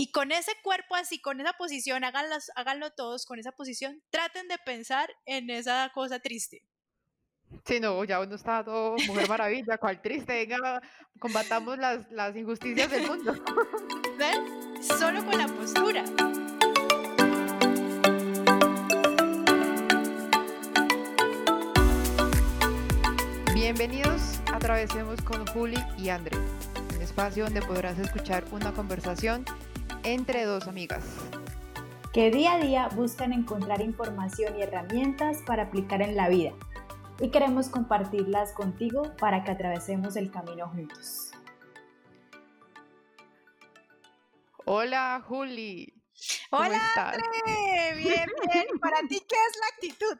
Y con ese cuerpo así, con esa posición, háganlo todos con esa posición, traten de pensar en esa cosa triste. Sí, no, ya uno está todo mujer maravilla, cual triste, venga, combatamos las, las injusticias del mundo. ¿Ven? Solo con la postura. Bienvenidos a Atravesemos con Juli y André, un espacio donde podrás escuchar una conversación entre dos amigas. Que día a día buscan encontrar información y herramientas para aplicar en la vida. Y queremos compartirlas contigo para que atravesemos el camino juntos. Hola Juli. Hola André. Bien, bien. ¿Para ti qué es la actitud?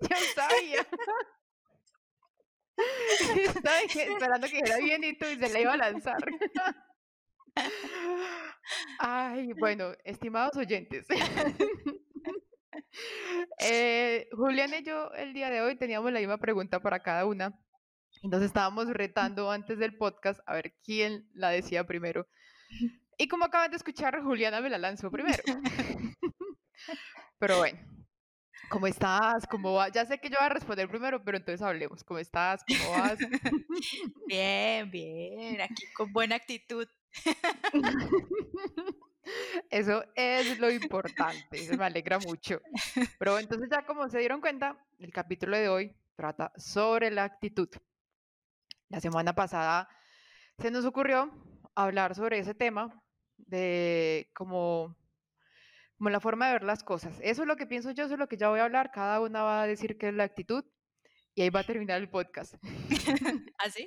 Yo sabía. Estaba esperando que era bien y tú y se la iba a lanzar. Ay, bueno, estimados oyentes. Eh, Julián y yo el día de hoy teníamos la misma pregunta para cada una. Y nos estábamos retando antes del podcast a ver quién la decía primero. Y como acaban de escuchar, Juliana me la lanzó primero. Pero bueno, ¿Cómo estás? ¿Cómo vas? Ya sé que yo voy a responder primero, pero entonces hablemos. ¿Cómo estás? ¿Cómo vas? Bien, bien, aquí con buena actitud. Eso es lo importante, eso me alegra mucho. Pero entonces ya como se dieron cuenta, el capítulo de hoy trata sobre la actitud. La semana pasada se nos ocurrió hablar sobre ese tema de cómo como la forma de ver las cosas. Eso es lo que pienso yo, eso es lo que ya voy a hablar. Cada una va a decir qué es la actitud y ahí va a terminar el podcast. ¿Así?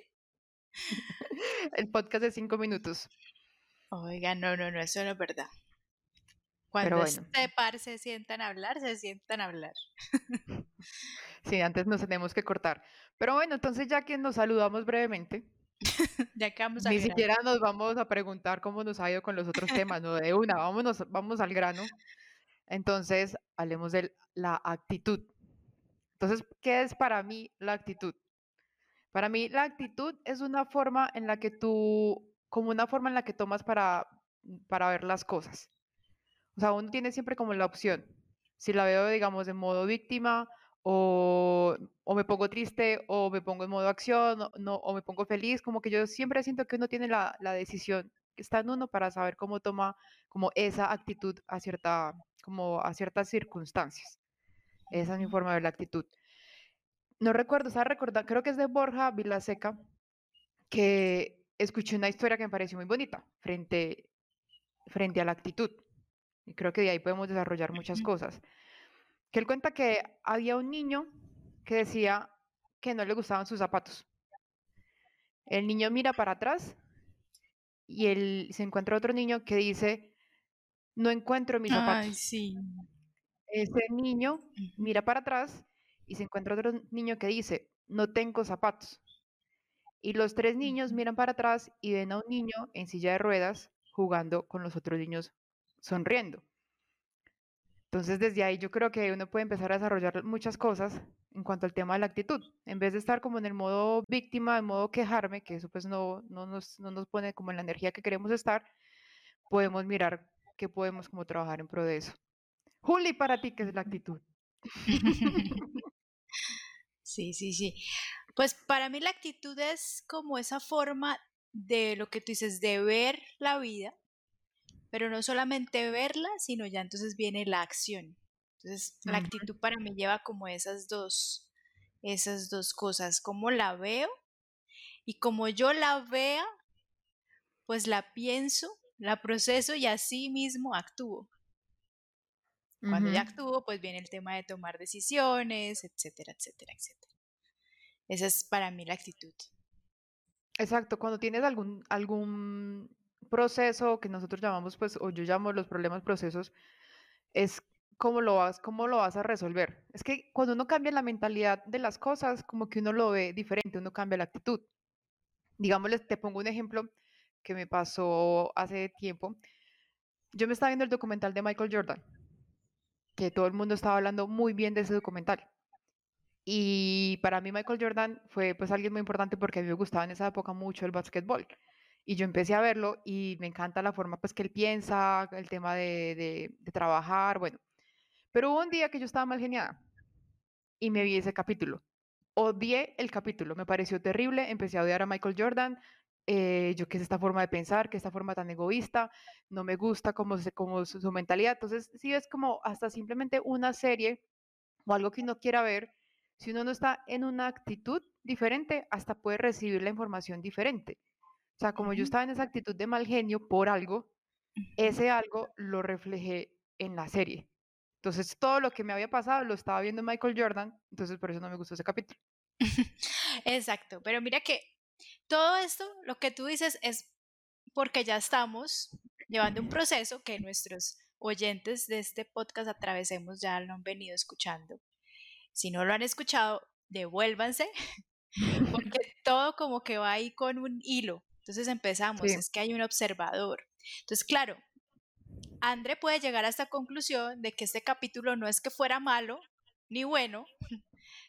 ¿Ah, el podcast de cinco minutos. Oiga, no, no, no, eso no es verdad. Cuando bueno. este par se sientan a hablar, se sientan a hablar. Sí, antes nos tenemos que cortar. Pero bueno, entonces ya que nos saludamos brevemente, vamos a Ni siquiera nos vamos a preguntar cómo nos ha ido con los otros temas, no de una, vámonos, vamos al grano. Entonces, hablemos de la actitud. Entonces, ¿qué es para mí la actitud? Para mí la actitud es una forma en la que tú, como una forma en la que tomas para, para ver las cosas. O sea, uno tiene siempre como la opción. Si la veo, digamos, de modo víctima o, o, me pongo triste o me pongo en modo acción no, o me pongo feliz, como que yo siempre siento que uno tiene la, la decisión que está en uno para saber cómo toma como esa actitud a, cierta, como a ciertas circunstancias. Esa es mi forma de ver la actitud. No recuerdo, ¿sabes? Recordar, creo que es de Borja Vilaseca, que escuché una historia que me pareció muy bonita frente, frente a la actitud. Y creo que de ahí podemos desarrollar muchas cosas que él cuenta que había un niño que decía que no le gustaban sus zapatos. El niño mira para atrás y él se encuentra otro niño que dice, no encuentro mis zapatos. sí. Ese niño mira para atrás y se encuentra otro niño que dice, no tengo zapatos. Y los tres niños miran para atrás y ven a un niño en silla de ruedas jugando con los otros niños sonriendo. Entonces, desde ahí yo creo que uno puede empezar a desarrollar muchas cosas en cuanto al tema de la actitud. En vez de estar como en el modo víctima, en modo quejarme, que eso pues no, no, nos, no nos pone como en la energía que queremos estar, podemos mirar qué podemos como trabajar en pro de eso. Juli, para ti, ¿qué es la actitud? Sí, sí, sí. Pues para mí la actitud es como esa forma de lo que tú dices, de ver la vida pero no solamente verla, sino ya entonces viene la acción. Entonces, la actitud para mí lleva como esas dos, esas dos cosas, cómo la veo y como yo la vea, pues la pienso, la proceso y así mismo actúo. Cuando ya actúo, pues viene el tema de tomar decisiones, etcétera, etcétera, etcétera. Esa es para mí la actitud. Exacto, cuando tienes algún, algún proceso que nosotros llamamos, pues, o yo llamo los problemas procesos, es cómo lo vas, cómo lo vas a resolver. Es que cuando uno cambia la mentalidad de las cosas, como que uno lo ve diferente, uno cambia la actitud. Digámosles, te pongo un ejemplo que me pasó hace tiempo. Yo me estaba viendo el documental de Michael Jordan, que todo el mundo estaba hablando muy bien de ese documental. Y para mí Michael Jordan fue pues alguien muy importante porque a mí me gustaba en esa época mucho el básquetbol. Y yo empecé a verlo y me encanta la forma pues que él piensa, el tema de, de, trabajar, bueno. Pero hubo un día que yo estaba mal geniada y me vi ese capítulo. Odié el capítulo, me pareció terrible, empecé a odiar a Michael Jordan, eh, yo qué es esta forma de pensar, qué esta forma tan egoísta, no me gusta cómo, se, cómo su, su, mentalidad. Entonces, sí es como hasta simplemente una serie o algo que uno quiera ver, si uno no está en una actitud diferente, hasta puede recibir la información diferente. O sea, como yo estaba en esa actitud de mal genio por algo, ese algo lo reflejé en la serie. Entonces, todo lo que me había pasado lo estaba viendo Michael Jordan, entonces por eso no me gustó ese capítulo. Exacto, pero mira que todo esto, lo que tú dices, es porque ya estamos llevando un proceso que nuestros oyentes de este podcast Atravesemos ya lo han venido escuchando. Si no lo han escuchado, devuélvanse, porque todo como que va ahí con un hilo. Entonces empezamos, sí. es que hay un observador. Entonces, claro, André puede llegar a esta conclusión de que este capítulo no es que fuera malo ni bueno,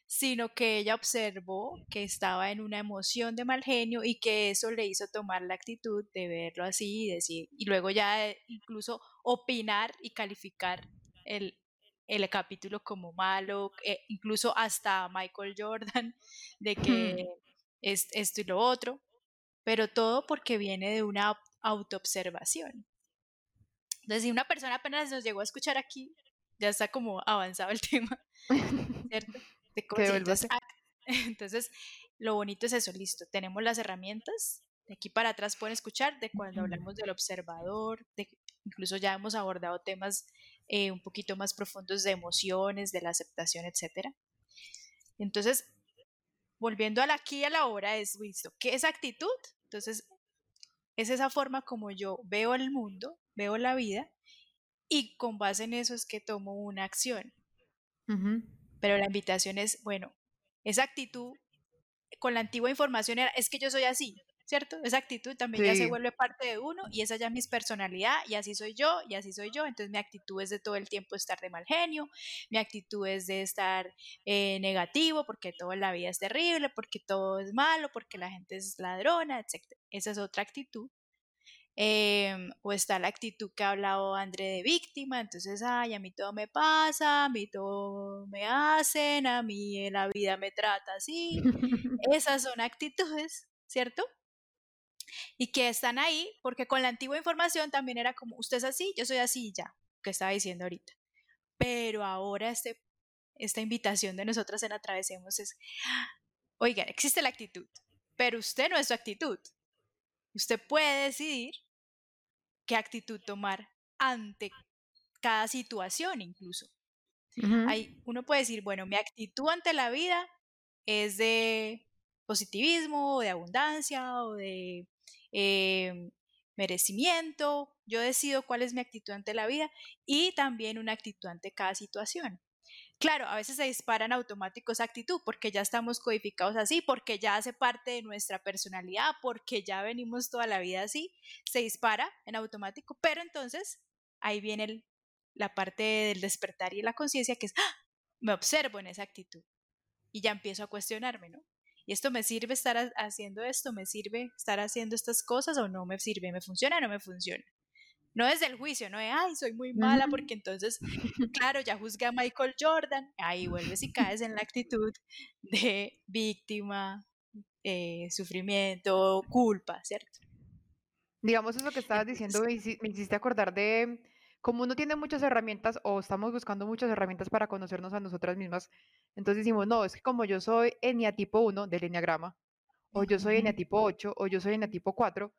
sino que ella observó que estaba en una emoción de mal genio y que eso le hizo tomar la actitud de verlo así y decir, y luego ya incluso opinar y calificar el, el capítulo como malo, eh, incluso hasta Michael Jordan, de que es esto y lo otro, pero todo porque viene de una autoobservación. Entonces, si una persona apenas nos llegó a escuchar aquí, ya está como avanzado el tema, ¿cierto? De entonces, entonces, lo bonito es eso, listo, tenemos las herramientas, de aquí para atrás pueden escuchar de cuando hablamos del observador, de, incluso ya hemos abordado temas eh, un poquito más profundos de emociones, de la aceptación, etc. Entonces, volviendo al aquí y a la hora, es, listo, ¿qué es actitud? Entonces, es esa forma como yo veo el mundo, veo la vida y con base en eso es que tomo una acción. Uh -huh. Pero la invitación es, bueno, esa actitud con la antigua información era, es que yo soy así, ¿cierto? Esa actitud también sí. ya se vuelve parte de uno y esa ya es mi personalidad y así soy yo y así soy yo. Entonces mi actitud es de todo el tiempo estar de mal genio, mi actitud es de estar eh, negativo porque todo en la vida es terrible, porque todo es malo, porque la gente es ladrona, etc. Esa es otra actitud. Eh, o está la actitud que ha hablado André de víctima, entonces, ay, a mí todo me pasa, a mí todo me hacen, a mí la vida me trata así. Esas son actitudes, ¿cierto? Y que están ahí porque con la antigua información también era como, usted es así, yo soy así, ya, que estaba diciendo ahorita. Pero ahora este, esta invitación de nosotras en Atravesemos es, oiga, existe la actitud, pero usted no es su actitud. Usted puede decidir qué actitud tomar ante cada situación incluso. Uh -huh. Hay, uno puede decir, bueno, mi actitud ante la vida es de positivismo, o de abundancia, o de eh, merecimiento. Yo decido cuál es mi actitud ante la vida y también una actitud ante cada situación. Claro, a veces se dispara en automático esa actitud porque ya estamos codificados así, porque ya hace parte de nuestra personalidad, porque ya venimos toda la vida así, se dispara en automático, pero entonces ahí viene la parte del despertar y la conciencia que es, ¡ah! me observo en esa actitud y ya empiezo a cuestionarme, ¿no? ¿Y esto me sirve estar haciendo esto? ¿Me sirve estar haciendo estas cosas o no me sirve? ¿Me funciona o no me funciona? No desde el juicio, no de, ay, soy muy mala, porque entonces, claro, ya juzgué a Michael Jordan, ahí vuelves y caes en la actitud de víctima, eh, sufrimiento, culpa, ¿cierto? Digamos eso que estabas diciendo, me hiciste acordar de como uno tiene muchas herramientas o estamos buscando muchas herramientas para conocernos a nosotras mismas, entonces decimos, no, es que como yo soy eneatipo 1 del enneagrama, o yo soy eneatipo 8, o yo soy eneatipo 4,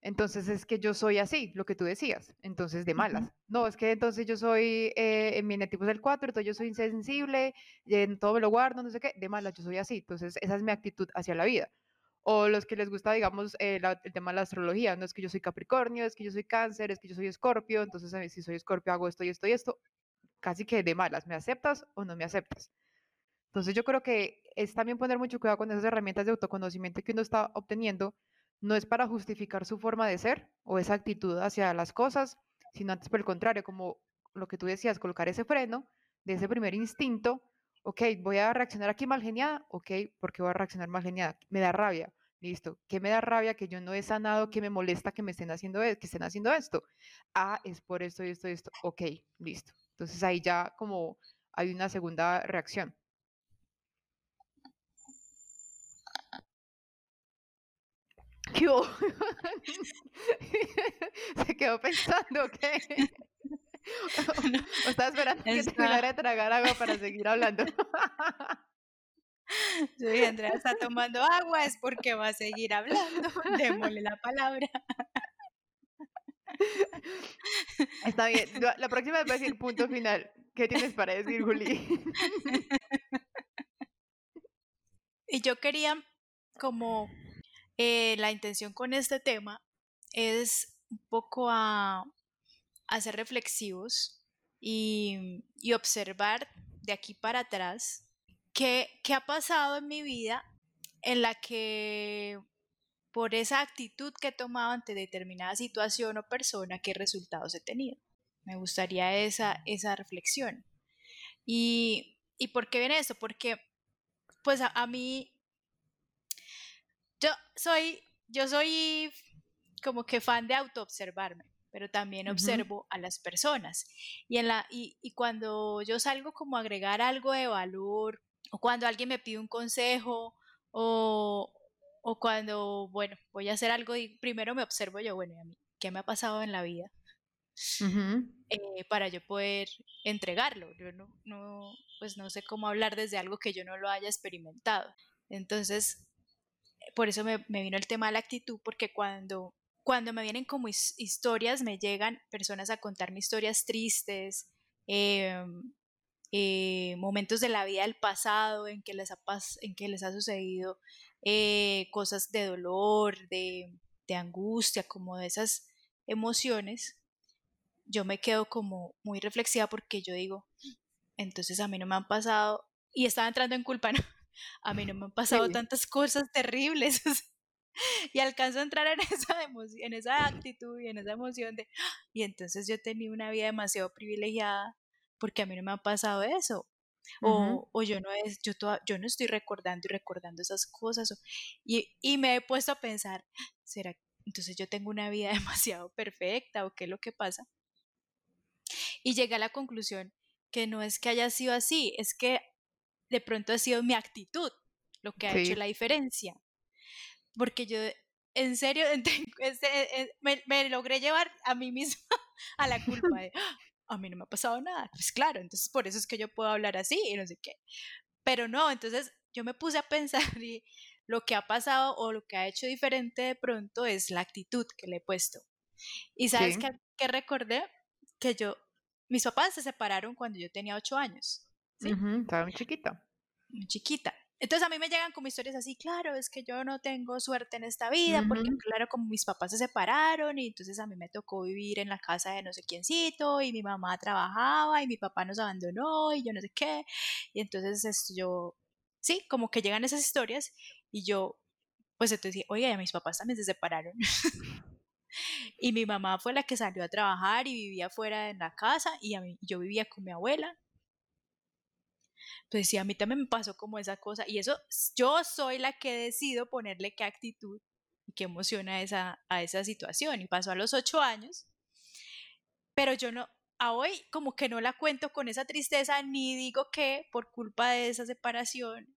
entonces es que yo soy así, lo que tú decías, entonces de malas. Uh -huh. No, es que entonces yo soy, eh, en mi eneatipo es el 4, entonces yo soy insensible, en todo me lo guardo, no sé qué, de malas, yo soy así, entonces esa es mi actitud hacia la vida. O los que les gusta, digamos, eh, el tema de la astrología, no es que yo soy Capricornio, es que yo soy Cáncer, es que yo soy Escorpio, entonces si soy Escorpio hago esto y esto y esto, casi que de malas, ¿me aceptas o no me aceptas? Entonces yo creo que es también poner mucho cuidado con esas herramientas de autoconocimiento que uno está obteniendo, no es para justificar su forma de ser o esa actitud hacia las cosas, sino antes por el contrario, como lo que tú decías, colocar ese freno de ese primer instinto, ok, voy a reaccionar aquí mal geniada, ok, ¿por qué voy a reaccionar mal geniada? Me da rabia, Listo. ¿Qué me da rabia que yo no he sanado? ¿Qué me molesta que me estén haciendo, e, que estén haciendo esto? Ah, es por esto y esto y esto. Ok, listo. Entonces ahí ya como hay una segunda reacción. ¿Qué Se quedó pensando, ¿qué? o estaba esperando que terminara de tragar agua para seguir hablando. Sí, Andrea está tomando agua, es porque va a seguir hablando. Démosle la palabra. Está bien. La próxima vez va a decir punto final. ¿Qué tienes para decir, Juli? Y yo quería, como eh, la intención con este tema es un poco a, ser reflexivos y, y observar de aquí para atrás ¿Qué, ha pasado en mi vida en la que por esa actitud que he tomado ante determinada situación o persona, qué resultados he tenido? Me gustaría esa, esa reflexión. ¿Y, por qué viene esto? Porque pues a, mí, yo soy, yo soy como que fan de autoobservarme pero también observo a las personas. Y, en la, y, y, cuando yo salgo como a agregar algo de valor o cuando alguien me pide un consejo o, cuando, bueno, voy a hacer algo y primero me observo yo, bueno, a mí, ¿qué me ha pasado en la vida? Eh, para yo poder entregarlo. Yo no, no, pues no sé cómo hablar desde algo que yo no lo haya experimentado. Entonces, por eso me, vino el tema de la actitud, porque cuando, cuando me vienen como historias, me llegan personas a contarme historias tristes, eh, eh, momentos de la vida del pasado en que les ha, en que les ha sucedido eh, cosas de dolor, de, de angustia, como de esas emociones, yo me quedo como muy reflexiva porque yo digo, entonces a mí no me han pasado, y estaba entrando en culpa, ¿no? A mí no me han pasado tantas cosas terribles. y alcanzo a entrar en esa, en esa actitud y en esa emoción de, y entonces yo tenía una vida demasiado privilegiada porque a mí no me ha pasado eso. O, o, yo, no es, yo, yo no estoy recordando y recordando esas cosas. y, y, me he puesto a pensar, ¿será entonces yo tengo una vida demasiado perfecta o qué es lo que pasa? Y llegué a la conclusión que no es que haya sido así, es que de pronto ha sido mi actitud lo que ha hecho la diferencia. Porque yo, en serio, me, me, logré llevar a mí misma a la culpa de, a mí no me ha pasado nada. Pues claro, entonces por eso es que yo puedo hablar así y no sé qué. Pero no, entonces yo me puse a pensar y lo que ha pasado o lo que ha hecho diferente de pronto es la actitud que le he puesto. Y sabes qué, recordé? Que yo, mis papás se separaron cuando yo tenía ocho años. ¿sí? estaba muy chiquita. Muy chiquita. Entonces a mí me llegan como historias así, claro, es que yo no tengo suerte en esta vida, porque claro, como mis papás se separaron y entonces a mí me tocó vivir en la casa de no sé quiéncito y mi mamá trabajaba y mi papá nos abandonó y yo no sé qué. Y entonces esto yo, sí, como que llegan esas historias y yo, pues entonces oye, mis papás también se separaron. y mi mamá fue la que salió a trabajar y vivía fuera en la casa y a mí, yo vivía con mi abuela pues sí, a mí también me pasó como esa cosa y eso yo soy la que decido ponerle qué actitud y qué emoción a esa, a esa situación y pasó a los ocho años, pero yo no, a hoy como que no la cuento con esa tristeza ni digo que por culpa de esa separación,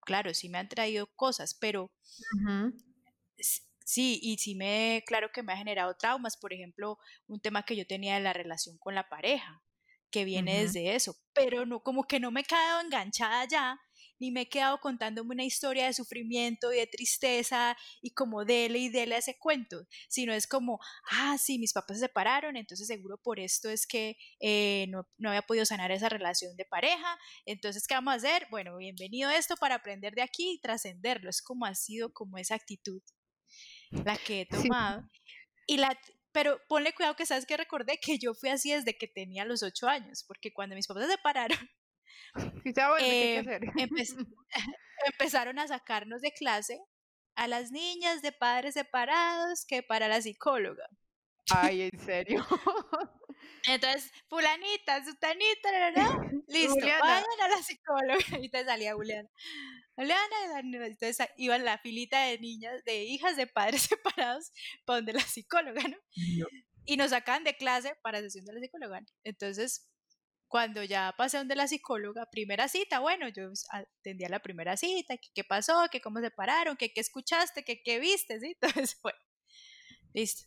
claro, sí me han traído cosas, pero sí, y sí me, claro que me ha generado traumas, por ejemplo, un tema que yo tenía de la relación con la pareja que viene desde eso, pero no como que no me he quedado enganchada ya, ni me he quedado contándome una historia de sufrimiento y de tristeza y como dele y dele a ese cuento, sino es como, ah, sí, mis papás se separaron, entonces seguro por esto es que eh, no, no, había podido sanar esa relación de pareja, entonces, ¿qué vamos a hacer? Bueno, bienvenido a esto para aprender de aquí y trascenderlo, es como ha sido como esa actitud la que he tomado. Y la, pero ponle cuidado que sabes que recordé que yo fui así desde que tenía los ocho años, porque cuando mis papás se separaron, eh, empezaron a sacarnos de clase a las niñas de padres separados que para la psicóloga. Ay, ¿en serio? Entonces, fulanita, sutanita, ¿verdad? Listo, vayan a la psicóloga. Y te salía Juliana. Oleana, entonces iban la filita de niñas, de hijas de padres separados para donde la psicóloga, ¿no? Y nos sacaban de clase para sesión de la psicóloga. Entonces, cuando ya pasé donde la psicóloga, primera cita, bueno, yo atendía la primera cita, qué pasó, que cómo se pararon, que qué escuchaste, que qué viste, ¿sí? Entonces, bueno, listo.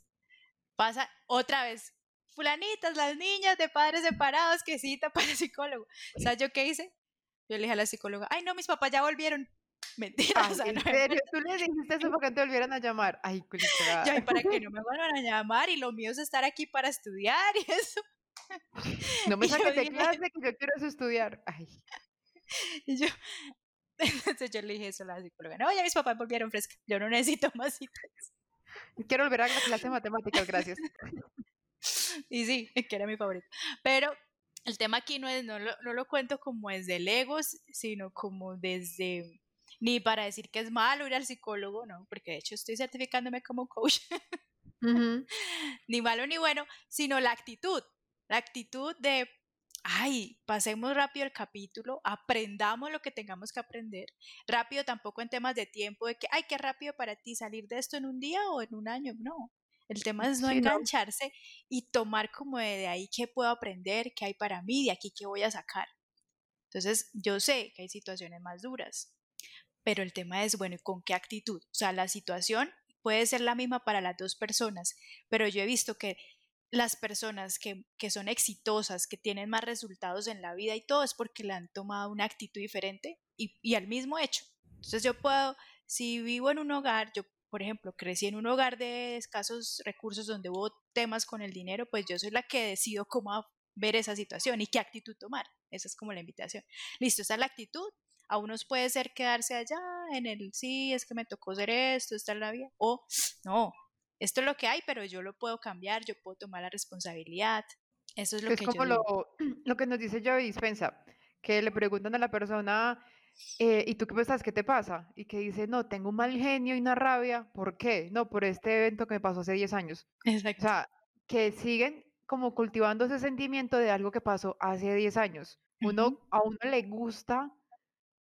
Pasa otra vez, fulanitas, las niñas de padres separados, que cita para psicólogo. O sea, ¿yo qué hice? Yo le dije a la psicóloga, ay, no, mis papás ya volvieron. Mentira, o sea, ¿En serio? ¿Tú le dijiste eso para que te volvieran a llamar? Ay, Ya, y para que no me vuelvan a llamar y lo mío es estar aquí para estudiar y eso. No me saques de clase que yo quiero estudiar. Ay. Y yo, entonces yo le dije eso a la psicóloga. No, ya mis papás volvieron fresca. Yo no necesito más citas. Quiero volver a la clase de matemáticas, gracias. Y sí, que era mi favorito. Pero el tema aquí no, es, no, lo, no lo cuento como desde el ego, sino como desde, ni para decir que es malo ir al psicólogo, no, porque de hecho estoy certificándome como coach. ni malo ni bueno, sino la actitud, la actitud de, ay, pasemos rápido el capítulo, aprendamos lo que tengamos que aprender, rápido tampoco en temas de tiempo, de que, ay, qué rápido para ti salir de esto en un día o en un año, no, el tema es no engancharse y tomar como de, ahí qué puedo aprender, qué hay para mí, de aquí qué voy a sacar. Entonces, yo sé que hay situaciones más duras, pero el tema es, bueno, ¿y con qué actitud? O sea, la situación puede ser la misma para las dos personas, pero yo he visto que las personas que, que, son exitosas, que tienen más resultados en la vida y todo es porque le han tomado una actitud diferente y, y al mismo hecho. Entonces yo puedo, si vivo en un hogar, yo por ejemplo, crecí en un hogar de escasos recursos donde hubo temas con el dinero, pues yo soy la que decido cómo ver esa situación y qué actitud tomar. Esa es como la invitación. Listo, esa es la actitud. A unos puede ser quedarse allá en el, sí, es que me tocó hacer esto, esta es la vida. O, no, esto es lo que hay, pero yo lo puedo cambiar, yo puedo tomar la responsabilidad. Eso es lo que, es como lo, lo que nos dice Joe Dispensa, que le preguntan a la persona, eh, ¿y tú qué pensás? ¿Qué te pasa? Y que dice, no, tengo un mal genio y una rabia. ¿Por qué? No, por este evento que me pasó hace 10 años. Exacto. O sea, que siguen como cultivando ese sentimiento de algo que pasó hace 10 años. Uno, A uno le gusta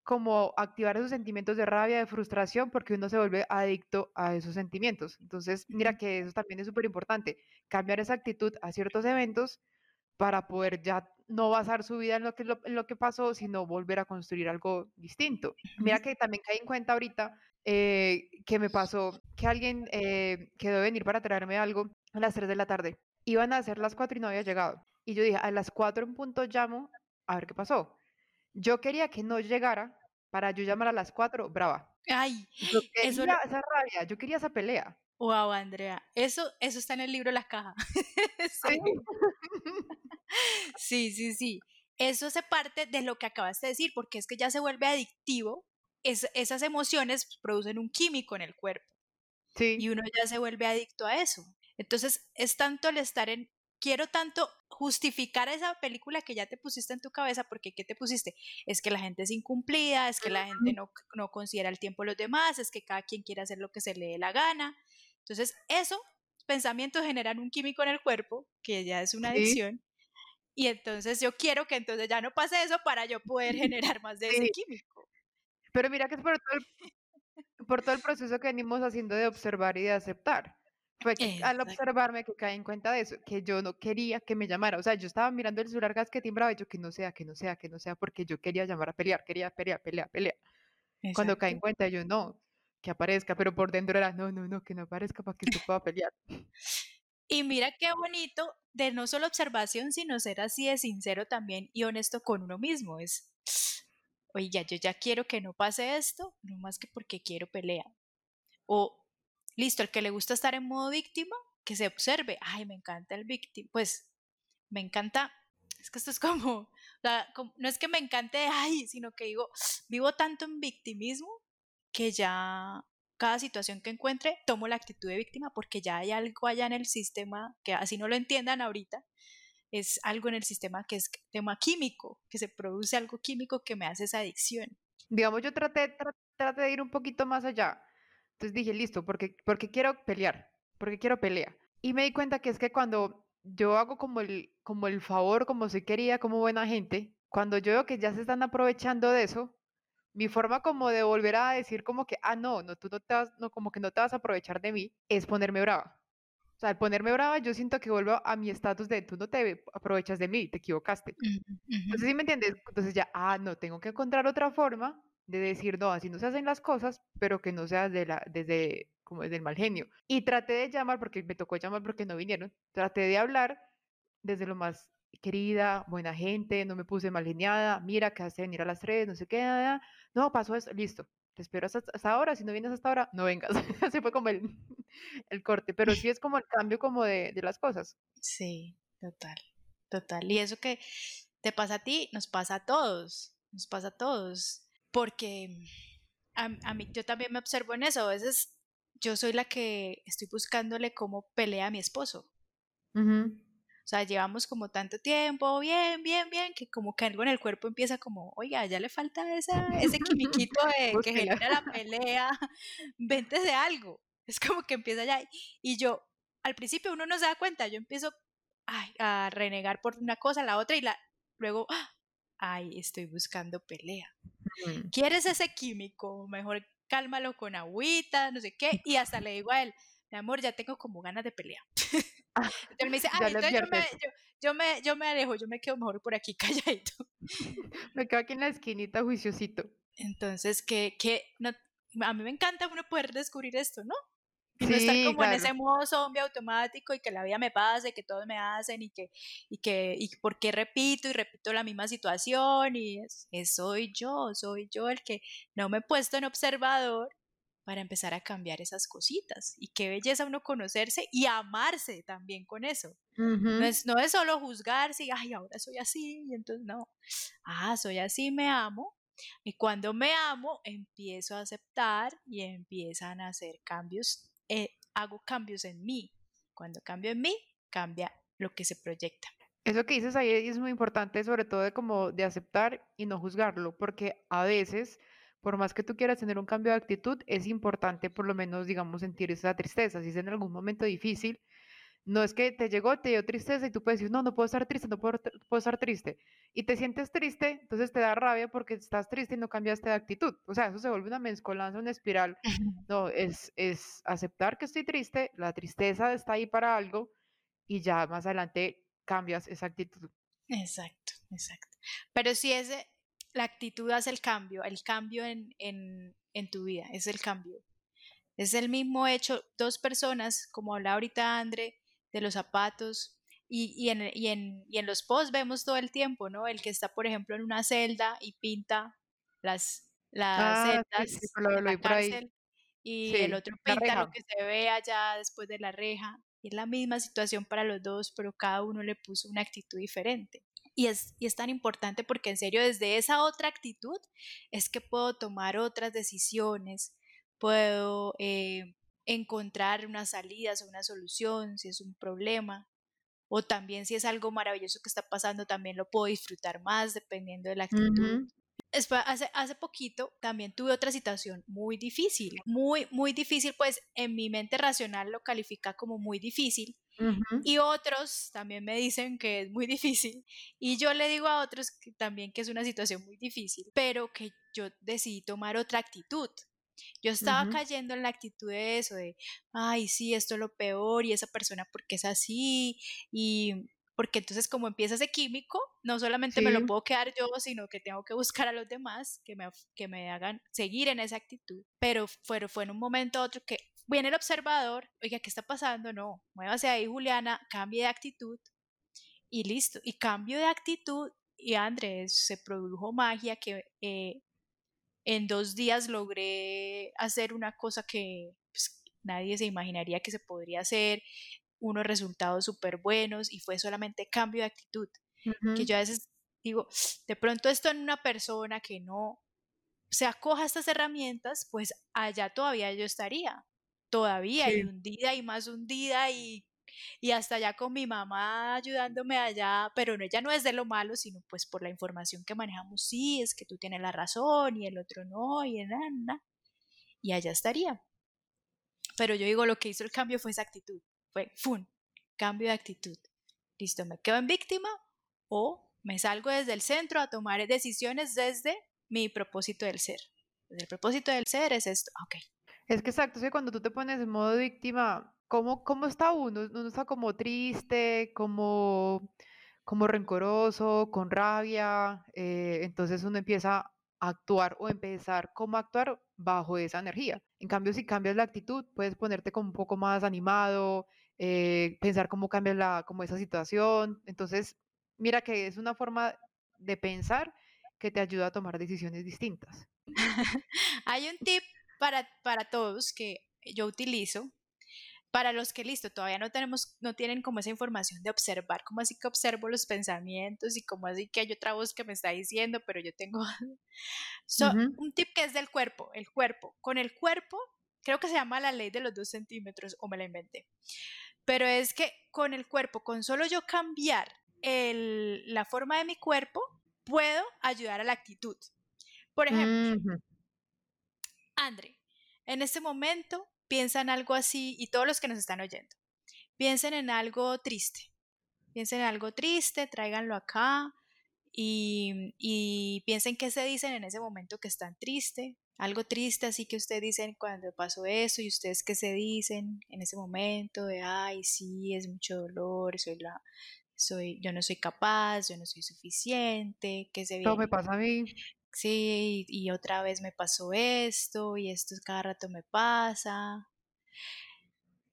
como activar esos sentimientos de rabia, de frustración, porque uno se vuelve adicto a esos sentimientos. Entonces, mira que eso también es súper importante, cambiar esa actitud a ciertos eventos para poder ya no basar su vida en lo que, en lo que pasó, sino volver a construir algo distinto. Mira que también caí en cuenta ahorita eh, que me pasó que alguien eh, quedó de venir para traerme algo a las 3 de la tarde. Iban a ser las 4 y no había llegado. Y yo dije, a las 4 en punto llamo a ver qué pasó. Yo quería que no llegara para yo llamar a las 4, brava. Ay, yo quería eso esa rabia, yo quería esa pelea. Wow, Andrea, eso, eso está en el libro La Caja. sí. sí, sí, sí. Eso hace parte de lo que acabas de decir, porque es que ya se vuelve adictivo. Es, esas emociones producen un químico en el cuerpo. Sí. Y uno ya se vuelve adicto a eso. Entonces, es tanto el estar en, quiero tanto justificar esa película que ya te pusiste en tu cabeza, porque ¿qué te pusiste? Es que la gente es incumplida, es que la gente no, no considera el tiempo de los demás, es que cada quien quiere hacer lo que se le dé la gana. Entonces, eso, pensamientos generan un químico en el cuerpo, que ya es una adicción, y entonces yo quiero que entonces ya no pase eso para yo poder generar más de ese químico. Pero mira que es por todo, el, por todo el proceso que venimos haciendo de observar y de aceptar. Fue al observarme que caí en cuenta de eso, que yo no quería que me llamara. O sea, yo estaba mirando el celular gas que timbraba y yo que no sea, que no sea, que no sea, porque yo quería llamar a pelear, quería pelear, pelear, pelear. Cuando caí en cuenta, yo no, que aparezca, pero por dentro era, no, no, no, que no aparezca para que tú pueda pelear. Y mira qué bonito de no solo observación, sino ser así de sincero también y honesto con uno mismo. Es, oye, ya, yo ya quiero que no pase esto, no más que porque quiero pelea. O, listo, el que le gusta estar en modo víctima, que se observe, ay, me encanta el víctima, pues me encanta, es que esto es como, como, no es que me encante, ay, sino que digo, vivo tanto en victimismo que ya cada situación que encuentre tomo la actitud de víctima porque ya hay algo allá en el sistema que así no lo entiendan ahorita, es algo en el sistema que es tema químico, que se produce algo químico que me hace esa adicción. Digamos, yo traté, traté, de ir un poquito más allá. Entonces dije, listo, porque, porque quiero pelear, porque quiero pelea. Y me di cuenta que es que cuando yo hago como el, como el favor, como se quería, como buena gente, cuando yo veo que ya se están aprovechando de eso, Mi forma como de volver a decir como que, ah, no, no, tú no te vas, no, como que no te vas a aprovechar de mí, es ponerme brava. O sea, al ponerme brava, yo siento que vuelvo a mi estatus de tú no te aprovechas de mí, te equivocaste. Entonces, ¿sí me entiendes? Entonces ya, ah, no, tengo que encontrar otra forma de decir, no, así no se hacen las cosas, pero que no sea de la, desde, como desde el mal genio. Y traté de llamar, porque me tocó llamar porque no vinieron, traté de hablar desde lo más querida, buena gente, no me puse mal geniada, mira, que hace venir a las tres, no sé qué, no, pasó eso, listo, te espero hasta, ahora, si no vienes hasta ahora, no vengas. Así fue como el, el, corte, pero sí es como el cambio como de, de las cosas. Sí, total, total. Y eso que te pasa a ti, nos pasa a todos, nos pasa a todos, porque a, a mí, yo también me observo en eso, a veces yo soy la que estoy buscándole cómo pelea a mi esposo. O sea, llevamos como tanto tiempo, bien, bien, bien, que como que algo en el cuerpo empieza como, oiga, ya le falta esa, ese quimiquito de, que genera la pelea, vente de algo. Es como que empieza ya. Y yo, al principio uno no se da cuenta, yo empiezo a renegar por una cosa, la otra, y la, luego, ay, estoy buscando pelea. ¿Quieres ese químico? Mejor cálmalo con agüita, no sé qué, y hasta le digo a él, mi amor, ya tengo como ganas de pelear. Ah, entonces me dice, ay, entonces yo me, yo, me, yo me alejo, yo me quedo mejor por aquí calladito. me quedo aquí en la esquinita juiciosito. Entonces, que, que no, a mí me encanta uno poder descubrir esto, ¿no? Y no estar como en ese modo zombie automático y que la vida me pase, que todos me hacen y que, y que, y por qué repito y repito la misma situación y es, soy yo, soy yo el que no me he puesto en observador para empezar a cambiar esas cositas. Y qué belleza uno conocerse y amarse también con eso. no, es, no es solo juzgarse y, ay, ahora soy así, y entonces no. Ah, soy así, me amo. Y cuando me amo, empiezo a aceptar y empiezan a hacer cambios, eh, hago cambios en mí. Cuando cambio en mí, cambia lo que se proyecta. Eso que dices ahí es muy importante, sobre todo de como de aceptar y no juzgarlo, porque a veces por más que tú quieras tener un cambio de actitud, es importante por lo menos, digamos, sentir esa tristeza. Si es en algún momento difícil, no es que te llegó, te dio tristeza y tú puedes decir, no, no puedo estar triste, no puedo, puedo estar triste. Y te sientes triste, entonces te da rabia porque estás triste y no cambiaste de actitud. O sea, eso se vuelve una mezcolanza, una espiral. No, es, es aceptar que estoy triste, la tristeza está ahí para algo y ya más adelante cambias esa actitud. Exacto, exacto. Pero si ese, la actitud hace el cambio, el cambio en, en, en, tu vida, es el cambio. Es el mismo hecho, dos personas, como habla ahorita André, de los zapatos, y, y, en, y, en, y en los posts vemos todo el tiempo, ¿no? El que está, por ejemplo, en una celda y pinta las, las ah, celdas la cárcel, y el otro pinta lo que se ve allá después de la reja. Y es la misma situación para los dos, pero cada uno le puso una actitud diferente. Y es, y es tan importante porque en serio desde esa otra actitud es que puedo tomar otras decisiones, puedo eh, encontrar unas salidas o una solución si es un problema, o también si es algo maravilloso que está pasando, también lo puedo disfrutar más dependiendo de la actitud. Hace, hace poquito también tuve otra situación muy difícil, muy, muy difícil, pues en mi mente racional lo califica como muy difícil, y otros también me dicen que es muy difícil. Y yo le digo a otros que también que es una situación muy difícil, pero que yo decidí tomar otra actitud. Yo estaba cayendo en la actitud de eso, de, ay, sí, esto es lo peor y esa persona porque es así y porque entonces como empieza ese químico, no solamente me lo puedo quedar yo, sino que tengo que buscar a los demás que me, que me hagan seguir en esa actitud. Pero fue, fue en un momento otro que viene el observador, oiga, ¿qué está pasando? No, muévase ahí, Juliana, cambie de actitud y listo. Y cambio de actitud y Andrés, se produjo magia que eh, en dos días logré hacer una cosa que pues, nadie se imaginaría que se podría hacer, unos resultados súper buenos y fue solamente cambio de actitud. Que yo a veces digo, de pronto esto en una persona que no se acoja a estas herramientas, pues allá todavía yo estaría todavía y hundida y más hundida y, y hasta allá con mi mamá ayudándome allá, pero no, ella no es de lo malo, sino pues por la información que manejamos, sí, es que tú tienes la razón y el otro no, y nada, y allá estaría. Pero yo digo, lo que hizo el cambio fue esa actitud, fue, ¡fun! Cambio de actitud. Listo, me quedo en víctima o me salgo desde el centro a tomar decisiones desde mi propósito del ser. El propósito del ser es esto. Ok. Es que exacto, es que cuando tú te pones en modo víctima, ¿cómo, cómo está uno? Uno está como triste, como, como rencoroso, con rabia. eh, entonces uno empieza a actuar o empezar cómo actuar bajo esa energía. En cambio, si cambias la actitud, puedes ponerte como un poco más animado, eh, pensar cómo cambias la, como esa situación. Entonces, mira que es una forma de pensar que te ayuda a tomar decisiones distintas. Hay un tip para, para todos que yo utilizo. Para los que, listo, todavía no tenemos, no tienen como esa información de observar, como así que observo los pensamientos y como así que hay otra voz que me está diciendo, pero yo tengo so, Ujú. un tip que es del cuerpo, el cuerpo. Con el cuerpo, creo que se llama la ley de los dos centímetros, o me la inventé. Pero es que con el cuerpo, con solo yo cambiar el, la forma de mi cuerpo, puedo ayudar a la actitud. Por ejemplo, Ujú. Andre, en este momento piensa en algo así, y todos los que nos están oyendo, piensen en algo triste. Piensen en algo triste, tráiganlo acá y, y piensen qué se dicen en ese momento que están triste. Algo triste, así que ustedes dicen cuando pasó eso y ustedes qué se dicen en ese momento de, ay, sí, es mucho dolor, soy la, soy, yo no soy capaz, yo no soy suficiente, ¿qué se Todo me pasa a mí. Sí, y otra vez me pasó esto, y esto cada rato me pasa.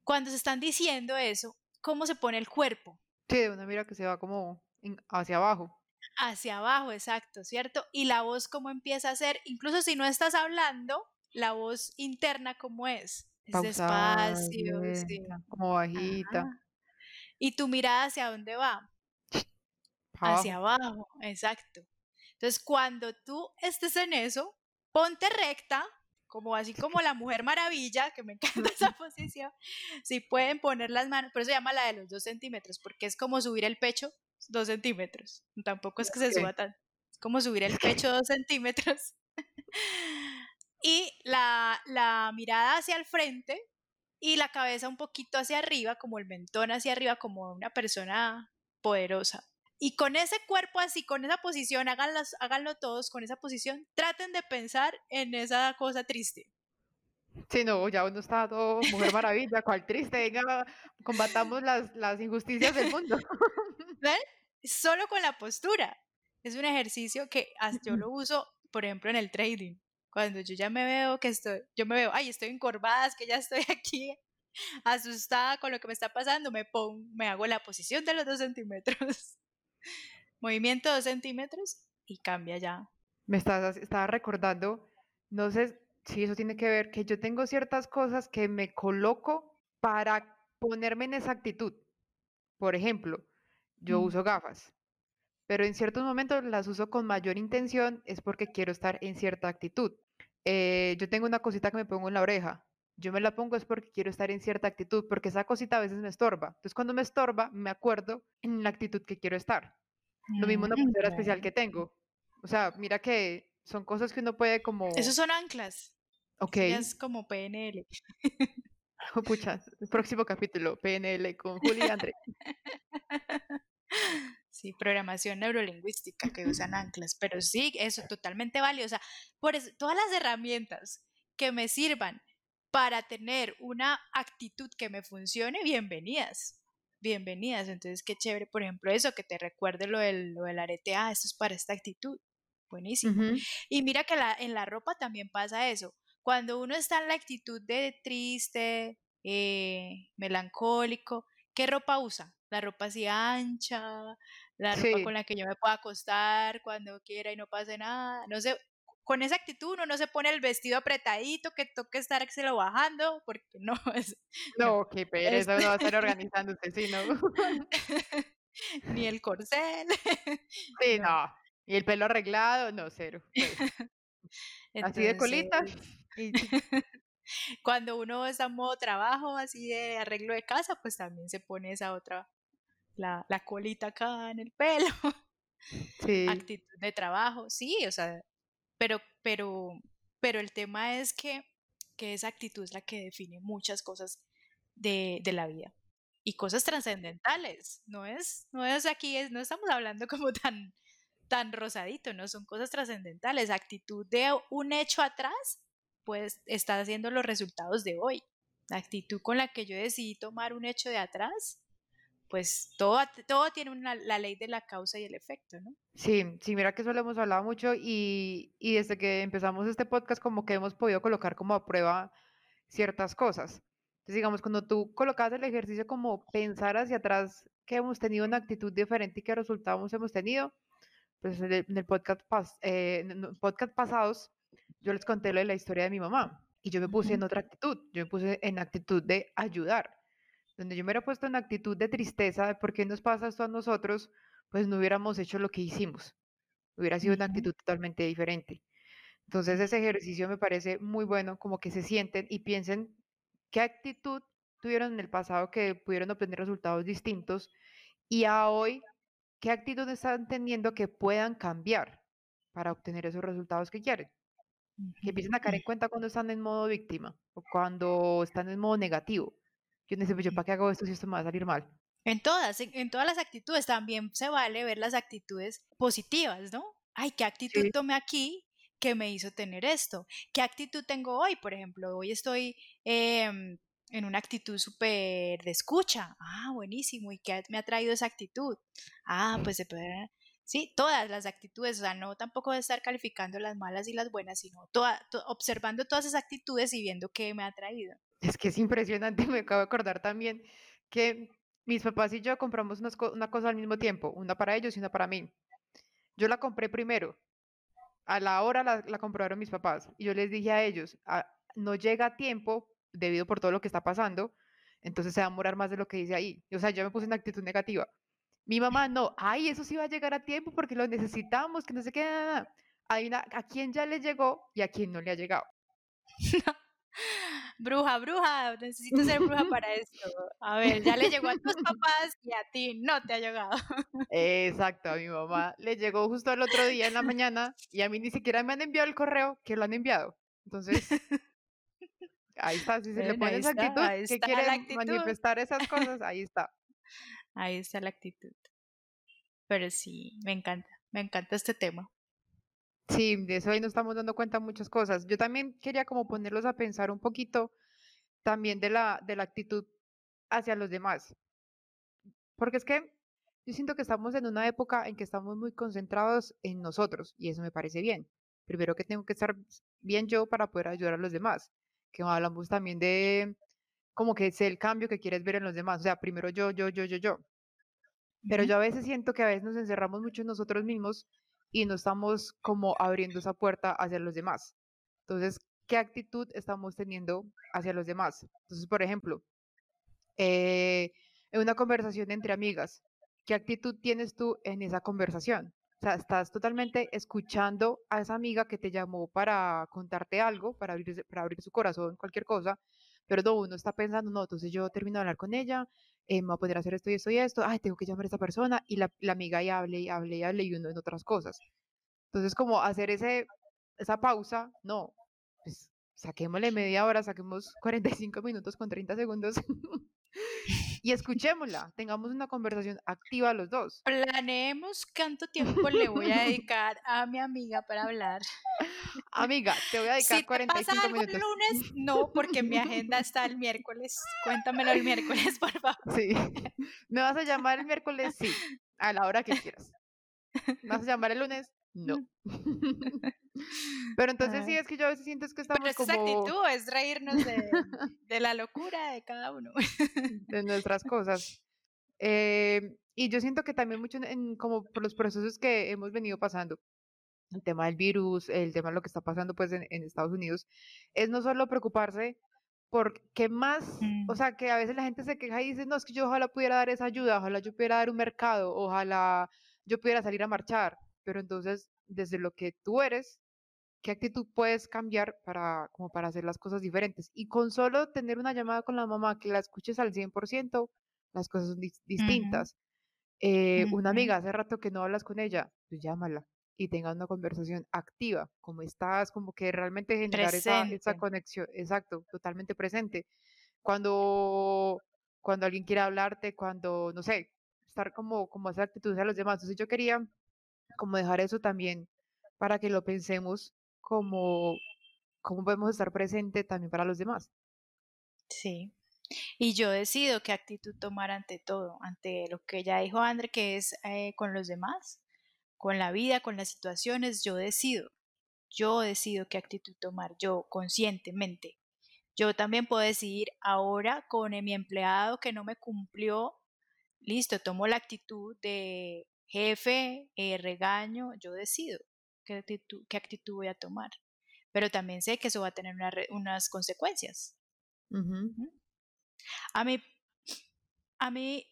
Cuando se están diciendo eso, ¿cómo se pone el cuerpo? Sí, de una mira que se va como hacia abajo. Hacia abajo, exacto, ¿cierto? Y la voz, ¿cómo empieza a ser? Incluso si no estás hablando, la voz interna, ¿cómo es? Es Pausada, despacio, sí. como bajita, Ajá. Y tu mirada hacia dónde va? Hacia abajo. abajo, exacto. Entonces, cuando tú estés en eso, ponte recta, como así como la Mujer Maravilla, que me encanta esa posición. Si pueden poner las manos, por eso se llama la de los dos centímetros, porque es como subir el pecho dos centímetros. Tampoco es que se suba tanto, es como subir el pecho dos centímetros. Y la, la mirada hacia el frente y la cabeza un poquito hacia arriba, como el mentón hacia arriba, como una persona poderosa. Y con ese cuerpo así, con esa posición, háganlas- háganlo todos con esa posición, traten de pensar en esa cosa triste. Sí, no, ya uno está todo Mujer Maravilla, cual triste, venga, combatamos las, las injusticias del mundo. ¿Ven? Solo con la postura. Es un ejercicio que yo lo uso, por ejemplo, en el trading. Cuando yo ya me veo que estoy, yo me veo, ay, estoy encorvada, es que ya estoy aquí asustada con lo que me está pasando, me pongo, me hago la posición de los dos centímetros. Movimiento dos centímetros y cambia ya. Me estás, estaba recordando, no sé si eso tiene que ver, que yo tengo ciertas cosas que me coloco para ponerme en esa actitud. Por ejemplo, yo Mm. uso gafas, pero en ciertos momentos las uso con mayor intención, es porque quiero estar en cierta actitud. Eh, yo tengo una cosita que me pongo en la oreja. Yo me la pongo es porque quiero estar en cierta actitud, porque esa cosita a veces me estorba. Entonces, cuando me estorba, me acuerdo en la actitud que quiero estar. Lo mismo una Mm, pulsera especial que tengo. O sea, mira que son cosas que uno puede como, Esos son anclas. Ok, es como PNL. oh, pucha, el próximo capítulo, PNL con Juli y André. Sí, programación neurolingüística que usan anclas, pero sí, eso totalmente sea, por eso, todas las herramientas que me sirvan para tener una actitud que me funcione, bienvenidas. Bienvenidas. Entonces, qué chévere, por ejemplo, eso, que te recuerde lo del, lo del arete. Ah, esto es para esta actitud. Buenísimo. Y mira que la, en la ropa también pasa eso. Cuando uno está en la actitud de triste, eh, melancólico, ¿qué ropa usa? La ropa así ancha, la ropa Sí, con la que yo me pueda acostar cuando quiera y no pase nada. No sé, con esa actitud uno no se pone el vestido apretadito que toque estar se lo bajando, porque no, es, no, no, qué pereza, uno va a estar organizándose, sí, ¿no? ni el corcel, Sí, no. no. Y el pelo arreglado, no, cero. pues. Así de colita. Y cuando uno está en modo trabajo, así de arreglo de casa, pues también se pone esa otra, la, la colita acá en el pelo, sí, actitud de trabajo, sí, o sea, pero, pero, pero el tema es que, que esa actitud es la que define muchas cosas de, de la vida y cosas trascendentales, no es, no es aquí, es, no estamos hablando como tan, tan rosadito, no son cosas trascendentales. Actitud de un hecho atrás, pues está haciendo los resultados de hoy. La actitud con la que yo decidí tomar un hecho de atrás, pues todo, todo tiene una, la ley de la causa y el efecto, ¿no? Sí, sí, mira que eso lo hemos hablado mucho y, y desde que empezamos este podcast como que hemos podido colocar como a prueba ciertas cosas. Entonces, digamos, cuando tú colocas el ejercicio como pensar hacia atrás que hemos tenido una actitud diferente y qué resultados hemos tenido, pues en el, podcast, eh, en podcast pasados yo les conté lo de la historia de mi mamá y yo me puse en otra actitud, yo me puse en actitud de ayudar. Donde yo me hubiera puesto en actitud de tristeza de por qué nos pasa esto a nosotros, pues no hubiéramos hecho lo que hicimos. Hubiera sido una actitud totalmente diferente. Entonces ese ejercicio me parece muy bueno, como que se sienten y piensen qué actitud tuvieron en el pasado que pudieron obtener resultados distintos y a hoy qué actitud están teniendo que puedan cambiar para obtener esos resultados que quieren. Que empiecen a caer en cuenta cuando están en modo víctima o cuando están en modo negativo. Yo no sé, pues, yo para qué hago esto si esto me va a salir mal. En todas, en, todas las actitudes también se vale ver las actitudes positivas, ¿no? Ay, ¿qué actitud tomé aquí que me hizo tener esto? ¿Qué actitud tengo hoy? Por ejemplo, hoy estoy em, en una actitud súper de escucha. Ah, buenísimo. ¿Y qué me ha traído esa actitud? Ah, pues se puede... Sí, todas las actitudes, o sea, no tampoco de estar calificando las malas y las buenas, sino toda, observando todas esas actitudes y viendo qué me ha traído. Es que es impresionante, me acabo de acordar también que mis papás y yo compramos una, cosa al mismo tiempo, una para ellos y una para mí. Yo la compré primero, a la hora la, compraron mis papás y yo les dije a ellos, ah, no llega a tiempo debido por todo lo que está pasando, entonces se va a morar más de lo que dice ahí. O sea, yo me puse en actitud negativa. Mi mamá, no, ay, eso sí va a llegar a tiempo porque lo necesitamos, que no sé qué, nada. Hay una, a quién ya le llegó y a quién no le ha llegado. bruja, bruja, necesito ser bruja para esto. A ver, ya le llegó a tus papás y a ti no te ha llegado. Exacto, a mi mamá le llegó justo el otro día en la mañana y a mí ni siquiera me han enviado el correo que lo han enviado. Entonces, ahí está, si se le pone esa actitud que quiere manifestar esas cosas, ahí está. Ahí está la actitud. Pero sí, me encanta, me encanta este tema. Sí, de eso ahí nos estamos dando cuenta muchas cosas. Yo también quería como ponerlos a pensar un poquito también de la, de la actitud hacia los demás. Porque es que yo siento que estamos en una época en que estamos muy concentrados en nosotros y eso me parece bien. Primero que tengo que estar bien yo para poder ayudar a los demás que hablamos también de como que es el cambio que quieres ver en los demás, o sea, primero yo, yo, yo, yo, yo. Pero yo a veces siento que a veces nos encerramos mucho en nosotros mismos y no estamos como abriendo esa puerta hacia los demás. Entonces, ¿qué actitud estamos teniendo hacia los demás? Entonces, por ejemplo, eh, en una conversación entre amigas, ¿qué actitud tienes tú en esa conversación? O sea, estás totalmente escuchando a esa amiga que te llamó para contarte algo, para abrir, para abrir su corazón, cualquier cosa, pero no, uno está pensando, no, entonces yo termino de hablar con ella, eh, me voy a poder hacer esto y esto y esto, ay, tengo que llamar a esta persona, y la, la amiga y hable y hable y hable y uno en otras cosas. Entonces, como hacer ese, esa pausa, no, pues saquémosle media hora, saquemos 45 minutos con 30 segundos y escuchémosla, tengamos una conversación activa los dos. Planeemos cuánto tiempo le voy a dedicar a mi amiga para hablar. Amiga, te voy a dedicar si 45 te pasa algo minutos. el lunes, no, porque mi agenda está el miércoles. Cuéntamelo el miércoles, por favor. Sí. ¿Me vas a llamar el miércoles? Sí, a la hora que quieras. ¿Me vas a llamar el lunes? No. Pero entonces sí, es que yo a veces siento que estamos Pero como... esa actitud es reírnos de, de, la locura de cada uno. de nuestras cosas. Eh, y yo siento que también mucho en, como por los procesos que hemos venido pasando, el tema del virus, el tema de lo que está pasando pues en, en Estados Unidos, es no solo preocuparse por qué más, o Mm. sea, que a veces la gente se queja y dice, no, es que yo ojalá pudiera dar esa ayuda, ojalá yo pudiera dar un mercado, ojalá yo pudiera salir a marchar, pero entonces, desde lo que tú eres, ¿qué actitud puedes cambiar para, como para hacer las cosas diferentes? Y con solo tener una llamada con la mamá, que la escuches al 100%, las cosas son dis- Ujú, distintas. Eh, una ujú. amiga, hace rato que no hablas con ella, pues llámala y tengan una conversación activa, como estás, como que realmente generar esa, esa conexión, exacto, totalmente presente. Cuando, cuando alguien quiera hablarte, cuando, no sé, estar como, como esa actitud a los demás. Entonces yo quería como dejar eso también para que lo pensemos como cómo podemos estar presente también para los demás. Sí. Y yo decido qué actitud tomar ante todo, ante lo que ya dijo André, que es eh, con los demás, con la vida, con las situaciones, yo decido. Yo decido qué actitud tomar, yo conscientemente. Yo también puedo decidir ahora con mi empleado que no me cumplió, listo, tomo la actitud de jefe, eh, regaño, yo decido qué actitud, qué actitud voy a tomar. Pero también sé que eso va a tener unas consecuencias. A mí, a mí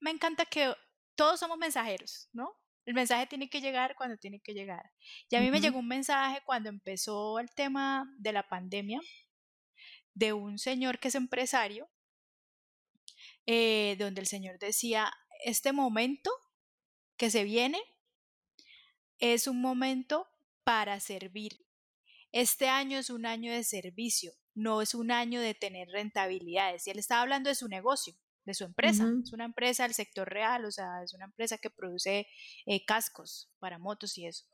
me encanta que todos somos mensajeros, ¿no? El mensaje tiene que llegar cuando tiene que llegar. Y a mí me llegó un mensaje cuando empezó el tema de la pandemia de un señor que es empresario, eh, donde el señor decía, este momento que se viene es un momento para servir. Este año es un año de servicio, no es un año de tener rentabilidades. Y él estaba hablando de su negocio, de su empresa. Es una empresa del sector real, o sea, es una empresa que produce eh, cascos para motos y eso.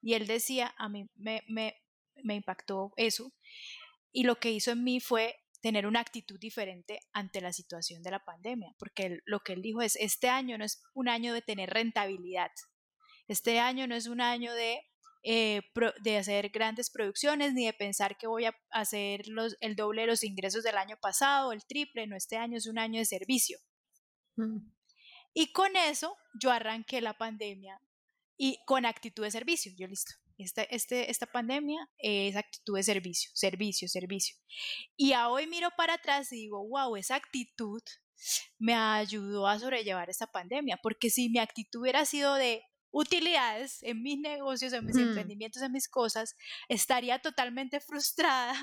Y él decía, a mí me, me, me impactó eso. Y lo que hizo en mí fue tener una actitud diferente ante la situación de la pandemia, porque lo que él dijo es, este año no es un año de tener rentabilidad, este año no es un año de eh, de hacer grandes producciones ni de pensar que voy a hacer los, el doble de los ingresos del año pasado, el triple, no, este año es un año de servicio. Mm. Y con eso yo arranqué la pandemia y con actitud de servicio, yo listo. Esta, este, esta pandemia es actitud de servicio, servicio, servicio. Y a hoy miro para atrás y digo, wow, esa actitud me ayudó a sobrellevar esta pandemia, porque si mi actitud hubiera sido de utilidades en mis negocios, en mis emprendimientos, en mis cosas, estaría totalmente frustrada,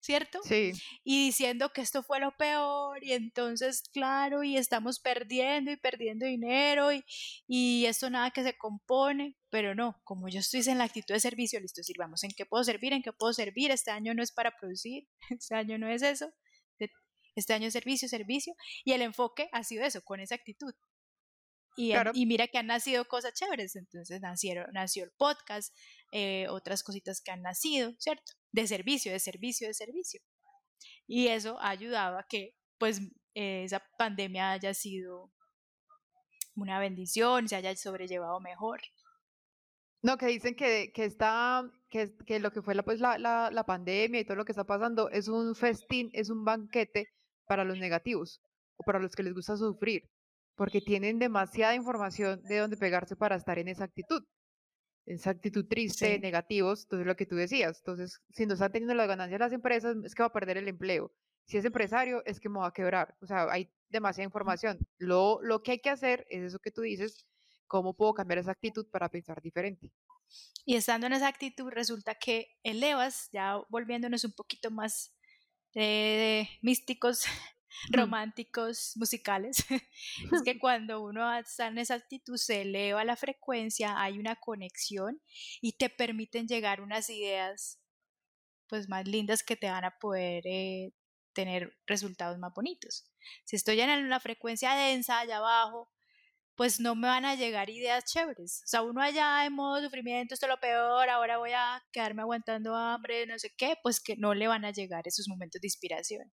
¿cierto? Sí. Y diciendo que esto fue lo peor y entonces, claro, y estamos perdiendo y perdiendo dinero y, y esto nada que se compone, pero no, como yo estoy en la actitud de servicio, listo, sirvamos, ¿en qué puedo servir? ¿En qué puedo servir? Este año no es para producir, este año no es eso, este año es servicio, servicio, y el enfoque ha sido eso, con esa actitud, y, mira que han nacido cosas chéveres, entonces nacieron, nació el podcast, eh, otras cositas que han nacido, ¿cierto? De servicio, de servicio, de servicio. Y eso ha ayudado a que pues esa pandemia haya sido una bendición, se haya sobrellevado mejor. No, que dicen que, que, está, que, que lo que fue la, pues, la, la, la, pandemia y todo lo que está pasando es un festín, es un banquete para los negativos o para los que les gusta sufrir porque tienen demasiada información de dónde pegarse para estar en esa actitud, esa actitud triste, negativos, entonces lo que tú decías, entonces si no están teniendo las ganancias las empresas, es que va a perder el empleo, si es empresario, es que me va a quebrar, o sea, hay demasiada información, lo, lo que hay que hacer es eso que tú dices, cómo puedo cambiar esa actitud para pensar diferente. Y estando en esa actitud, resulta que elevas, ya volviéndonos un poquito más eh, místicos, románticos musicales, es que cuando uno está en esa actitud se eleva la frecuencia, hay una conexión y te permiten llegar unas ideas pues más lindas que te van a poder eh, tener resultados más bonitos. Si estoy en la frecuencia densa allá abajo, pues no me van a llegar ideas chéveres. O sea, uno allá en modo sufrimiento, esto es lo peor, ahora voy a quedarme aguantando hambre, no sé qué, pues que no le van a llegar esos momentos de inspiración.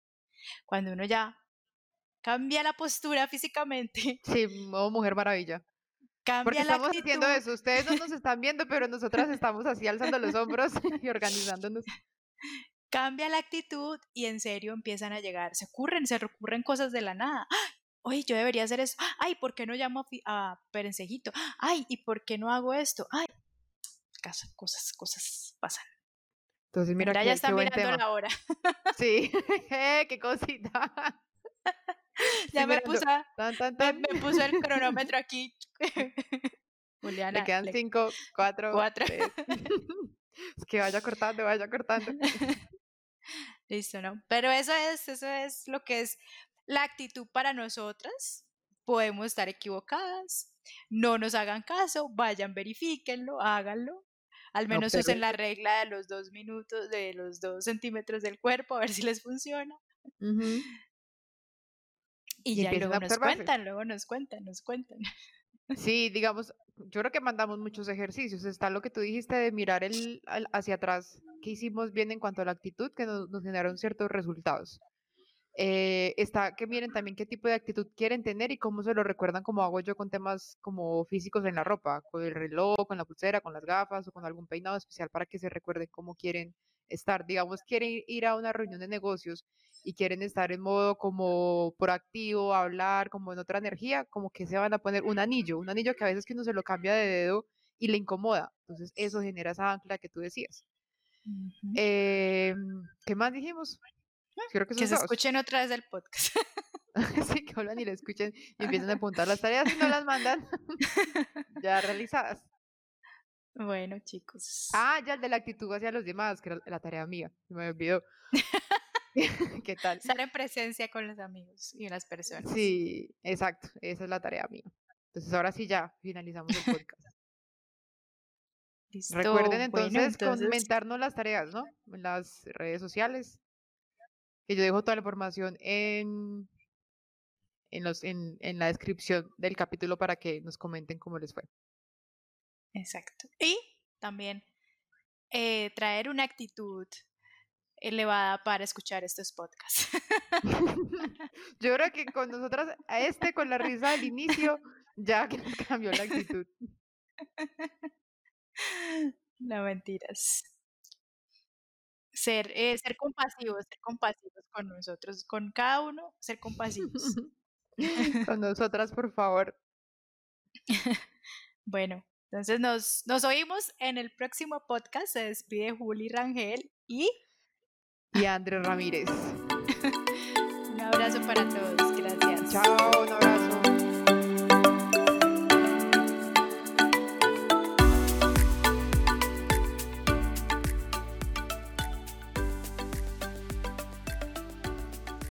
Cuando uno ya cambia la postura físicamente. Sí, modo Mujer Maravilla. Cambia Porque estamos haciendo eso. Ustedes no nos están viendo, pero nosotras estamos así alzando los hombros y organizándonos. Cambia la actitud y en serio empiezan a llegar. Se ocurren, se recurren cosas de la nada. Oye, yo debería hacer eso. Ay, ¿por qué no llamo a, Perencejito? Ay, ¿y por qué no hago esto? Ay, cosas, cosas pasan. Entonces, mira, ya está mirando la hora. Sí, qué cosita. ya me, puso, Me, puso el cronómetro aquí. Juliana. Le quedan cinco, cuatro, cuatro. es que vaya cortando, vaya cortando. Listo, ¿no? Pero eso es, eso es lo que es la actitud para nosotras. Podemos estar equivocadas, no nos hagan caso, vayan, verifíquenlo, háganlo. Al menos usen la regla de los dos minutos, de los dos centímetros del cuerpo, a ver si les funciona. Y, ya luego nos cuentan, luego nos cuentan, nos cuentan. Sí, digamos, yo creo que mandamos muchos ejercicios. Está lo que tú dijiste de mirar el, hacia atrás, que hicimos bien en cuanto a la actitud, que nos, nos generaron ciertos resultados. Eh, está que miren también qué tipo de actitud quieren tener y cómo se lo recuerdan, como hago yo con temas como físicos en la ropa, con el reloj, con la pulsera, con las gafas o con algún peinado especial para que se recuerden cómo quieren estar. Digamos, quieren ir a una reunión de negocios y quieren estar en modo como proactivo, hablar como en otra energía, como que se van a poner un anillo, un anillo que a veces que uno se lo cambia de dedo y le incomoda. Entonces eso genera esa ancla que tú decías. Em, ¿Qué más dijimos? Creo que, se escuchen otra vez del podcast. sí, que hablan y le escuchen y empiezan a apuntar las tareas y no las mandan ya realizadas. Bueno, chicos. Ah, ya el de la actitud hacia los demás, que era la tarea mía, me olvidó. ¿Qué tal? Estar en presencia con los amigos y las personas. Sí, exacto, esa es la tarea mía. Entonces ahora sí ya finalizamos el podcast. Recuerden entonces, comentarnos las tareas, ¿no? En las redes sociales. Que yo dejo toda la información en, en, los, en, en la descripción del capítulo para que nos comenten cómo les fue. Exacto. Y también eh, traer una actitud elevada para escuchar estos podcasts. Yo creo que con nosotras, a este con la risa del inicio, ya cambió la actitud. No mentiras. Ser, eh, ser compasivos, ser compasivos con nosotros, con cada uno, ser compasivos. con nosotras, por favor. bueno, entonces nos, nos oímos en el próximo podcast. Se despide Juli Rangel y y Andrés Ramírez. Un abrazo para todos. Gracias. Chao.